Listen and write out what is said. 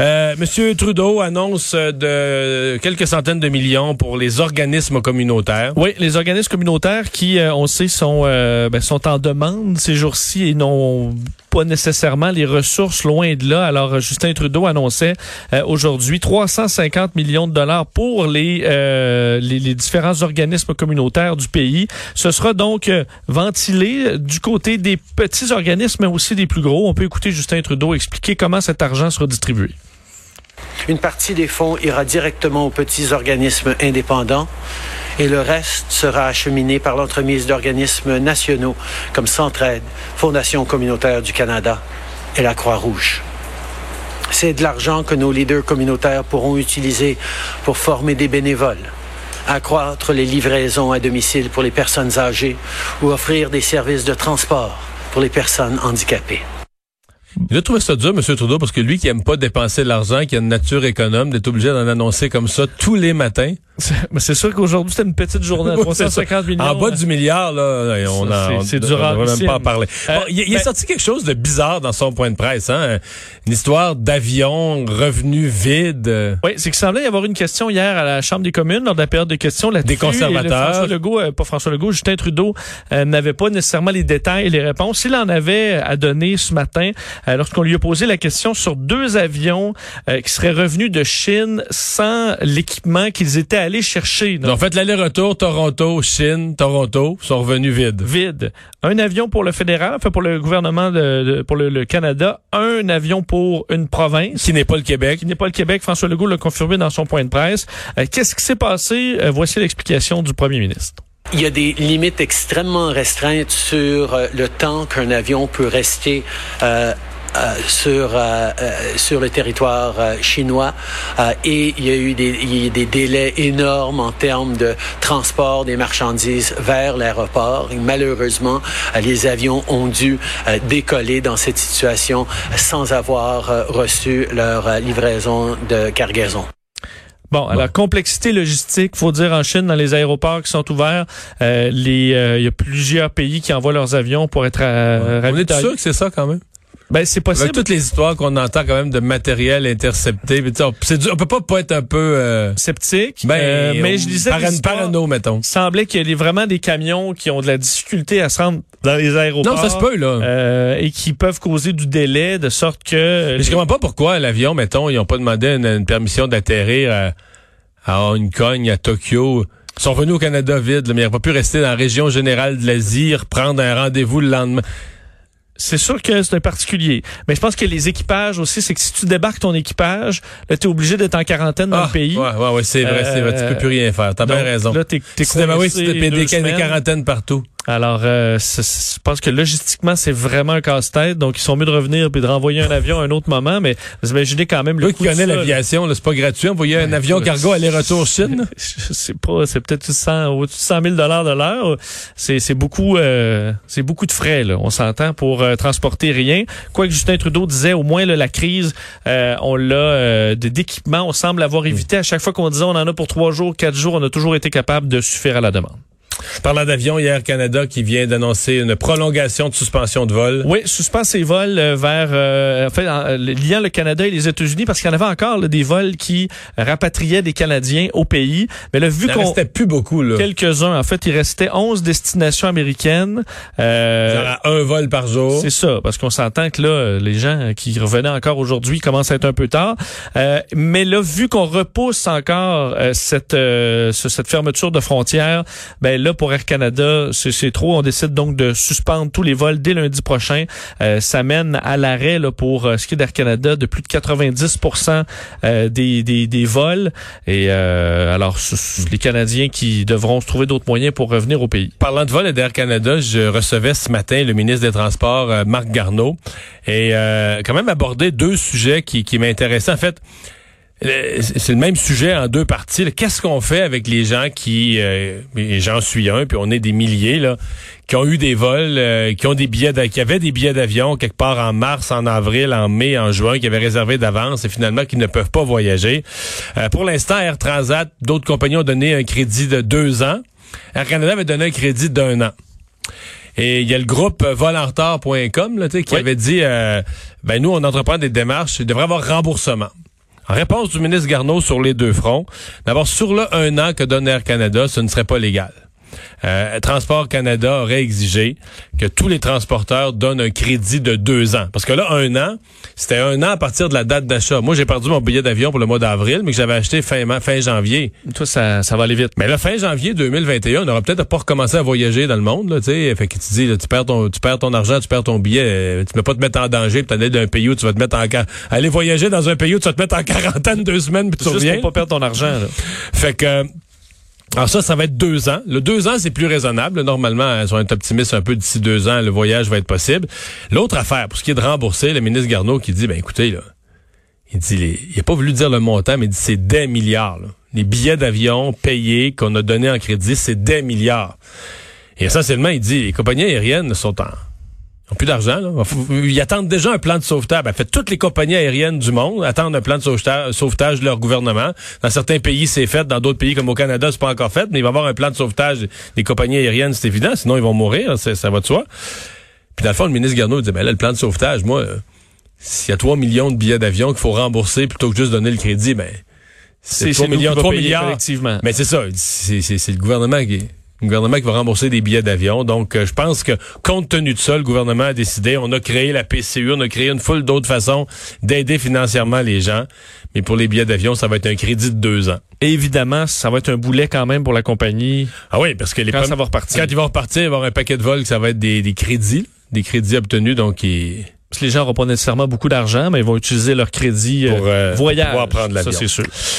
Euh, Monsieur Trudeau annonce de quelques centaines de millions pour les organismes communautaires. Oui, les organismes communautaires qui, euh, on sait, sont, euh, ben, sont en demande ces jours-ci et n'ont pas nécessairement les ressources loin de là. Alors, Justin Trudeau annonçait aujourd'hui 350 millions de dollars pour les, les, les, différents organismes communautaires du pays. Ce sera donc ventilé du côté des petits organismes, mais aussi des plus gros. On peut écouter Justin Trudeau expliquer comment cet argent sera distribué. Une partie des fonds ira directement aux petits organismes indépendants et le reste sera acheminé par l'entremise d'organismes nationaux comme Centraide, Fondation communautaire du Canada et la Croix-Rouge. C'est de l'argent que nos leaders communautaires pourront utiliser pour former des bénévoles, accroître les livraisons à domicile pour les personnes âgées ou offrir des services de transport pour les personnes handicapées. Il a trouvé ça dur, M. Trudeau, parce que lui qui aime pas dépenser l'argent, qui a une nature économe, d'être obligé d'en annoncer comme ça tous les matins. Mais c'est sûr qu'aujourd'hui, c'était une petite journée 350 millions. En bas du milliard, là, on a, c'est du on même pas en parler. Euh, il, est ben sorti quelque chose de bizarre dans son point de presse, hein? Une histoire d'avion revenu vide. Oui, c'est qu'il semblait y avoir une question hier à la Chambre des communes lors de la période de questions. La des conservateurs. François Legault, euh, pas François Legault, Justin Trudeau euh, n'avait pas nécessairement les détails et les réponses. Il en avait à donner ce matin lorsqu'on lui a posé la question sur deux avions qui seraient revenus de Chine sans l'équipement qu'ils étaient aller chercher. Donc, en fait, l'aller-retour Toronto, Chine, Toronto sont revenus vides. Vide. Un avion pour le fédéral, enfin pour le gouvernement de, pour le, Canada, un avion pour une province. Qui n'est pas le Québec. Qui n'est pas le Québec. François Legault l'a confirmé dans son point de presse. Euh, qu'est-ce qui s'est passé? Euh, voici l'explication du premier ministre. Il y a des limites extrêmement restreintes sur euh, le temps qu'un avion peut rester euh, sur euh, euh, sur le territoire chinois et il y a eu des, des délais énormes en termes de transport des marchandises vers l'aéroport. Malheureusement, les avions ont dû décoller dans cette situation sans avoir reçu leur livraison de cargaison. Bon, alors complexité logistique, faut dire en Chine dans les aéroports qui sont ouverts, les il y a plusieurs pays qui envoient leurs avions pour être euh, On est sûr que c'est ça quand même. Ben, c'est possible. Avec toutes les histoires qu'on entend quand même de matériel intercepté, on, on peut pas, pas être un peu euh, sceptique. Ben, euh, mais je disais paran, parano, mettons. Il semblait qu'il y ait vraiment des camions qui ont de la difficulté à se rendre dans les aéroports. Non, ça se peut là. Euh, et qui peuvent causer du délai de sorte que. Mais je comprends pas pourquoi l'avion, mettons, ils ont pas demandé une, permission d'atterrir à, à Hong Kong, à Tokyo. Ils sont venus au Canada vide, mais ils n'ont pas pu rester dans la région générale de l'Asie, prendre un rendez-vous le lendemain c'est sûr que c'est un particulier. Mais je pense que les équipages aussi, c'est que si tu débarques ton équipage, là, t'es obligé d'être en quarantaine dans le ah, pays. Ouais, ouais, ouais c'est vrai, c'est vrai. Tu peux plus rien faire. T'as bien raison. Là, t'es, t'es oui, des, des quarantaines partout. Alors, euh, je pense que logistiquement, c'est vraiment un casse-tête. Donc, ils sont mieux de revenir puis de renvoyer un avion à un autre moment. Mais vous imaginez quand même le qui connaît l'aviation, c'est pas gratuit. Envoyer un avion cargo aller-retour Chine? Je sais pas, c'est peut-être 100, au 100 000 dollars de l'heure. C'est, c'est beaucoup, euh, c'est beaucoup de frais. Là. On s'entend pour euh, transporter rien. Quoique Justin Trudeau disait, au moins là, la crise, euh, on l'a d'équipement. On semble avoir évité à chaque fois qu'on disait on en a pour trois jours, quatre jours. On a toujours été capable de suffire à la demande. Parlant d'avion, hier Canada qui vient d'annoncer une prolongation de suspension de vol. Oui, suspend ses vols euh, vers, euh, en fait, liant le Canada et les États-Unis parce qu'il y en avait encore des vols qui rapatriaient des Canadiens au pays. Mais là, vu qu'on restait plus beaucoup là. Quelques-uns. En fait, il restait 11 destinations américaines. Euh, un vol par jour. C'est ça, parce qu'on s'entend que là, les gens qui revenaient encore aujourd'hui commencent à être un peu tard. Euh, mais là, vu qu'on repousse encore euh, cette cette fermeture de frontières, ben là pour Air Canada, c'est trop. On décide donc de suspendre tous les vols dès lundi prochain. Euh, ça mène à l'arrêt pour euh, ce qui est d'Air Canada de plus de 90 euh, des, des, des, vols. Et alors, les Canadiens qui devront se trouver d'autres moyens pour revenir au pays. Parlant de vol et d'Air Canada, je recevais ce matin le ministre des Transports, Marc Garneau, et quand même abordé deux sujets qui, qui m'intéressaient. En fait, euh, c'est le même sujet en deux parties. Qu'est-ce qu'on fait avec les gens qui, euh, j'en suis un, puis on est des milliers là, qui ont eu des vols, euh, qui ont des billets, qui avaient des billets d'avion quelque part en mars, en avril, en mai, en juin, qui avaient réservé d'avance et finalement qui ne peuvent pas voyager. pour l'instant, Air Transat, d'autres compagnies ont donné un crédit de deux ans. Air Canada avait donné un crédit d'un an. Et il y a le groupe volanretard.com qui avait dit ben nous, on entreprend des démarches, il devrait avoir remboursement. En réponse du ministre Garneau sur les deux fronts, d'abord, sur le un an que donne Air Canada, ce ne serait pas légal. Euh, Transport Canada aurait exigé que tous les transporteurs donnent un crédit de deux ans. Parce que là, un an, c'était un an à partir de la date d'achat. Moi, j'ai perdu mon billet d'avion pour le mois d'avril, mais que j'avais acheté fin, fin janvier. Toi, ça, ça va aller vite. Mais là, fin janvier 2021, on aura peut-être pas recommencé à voyager dans le monde. Là, sais. fait que tu dis, là, tu, perds ton, tu perds ton argent, tu perds ton billet. Euh, tu peux pas te mettre en danger puis t'aller d'un pays où tu vas te mettre en... Aller voyager dans un pays où tu vas te mettre en quarantaine deux semaines puis tu Juste reviens. pour pas perdre ton argent. Là. Fait que... Alors ça, ça va être deux ans. Le deux ans, c'est plus raisonnable. Normalement, ils sont optimistes un peu d'ici deux ans, le voyage va être possible. L'autre affaire, pour ce qui est de rembourser, le ministre Garneau qui dit, ben écoutez, il dit, il a pas voulu dire le montant, mais il dit c'est des milliards. Les billets d'avion payés qu'on a donnés en crédit, c'est des milliards. Et essentiellement, il dit, les compagnies aériennes sont en ils n'ont plus d'argent. Ils attendent déjà un plan de sauvetage. En fait, toutes les compagnies aériennes du monde attendent un plan de sauvetage, de leur gouvernement. Dans certains pays, c'est fait. Dans d'autres pays, comme au Canada, c'est pas encore fait. Mais il va y avoir un plan de sauvetage des compagnies aériennes, c'est évident. Sinon, ils vont mourir. Ça va de soi. Puis dans le fond, le ministre Garneau dit, ben là, le plan de sauvetage, moi, s'il y a 3 millions de billets d'avion qu'il faut rembourser plutôt que juste donner le crédit, ben c'est 3 millions, 3 milliards. Collectivement. Mais c'est ça. C'est le gouvernement qui le gouvernement qui va rembourser des billets d'avion. Donc, euh, je pense que compte tenu de ça, le gouvernement a décidé, on a créé la PCU, on a créé une foule d'autres façons d'aider financièrement les gens. Mais pour les billets d'avion, ça va être un crédit de deux ans. Et évidemment, ça va être un boulet quand même pour la compagnie. Ah oui, parce que les quand ça va repartir. Quand ils vont repartir, il va y avoir un paquet de vols, ça va être des, des crédits, des crédits obtenus, donc ils les gens n'auront pas nécessairement beaucoup d'argent, mais ils vont utiliser leur crédit pour euh, voyage. Pour prendre l'avion. Ça, c'est sûr.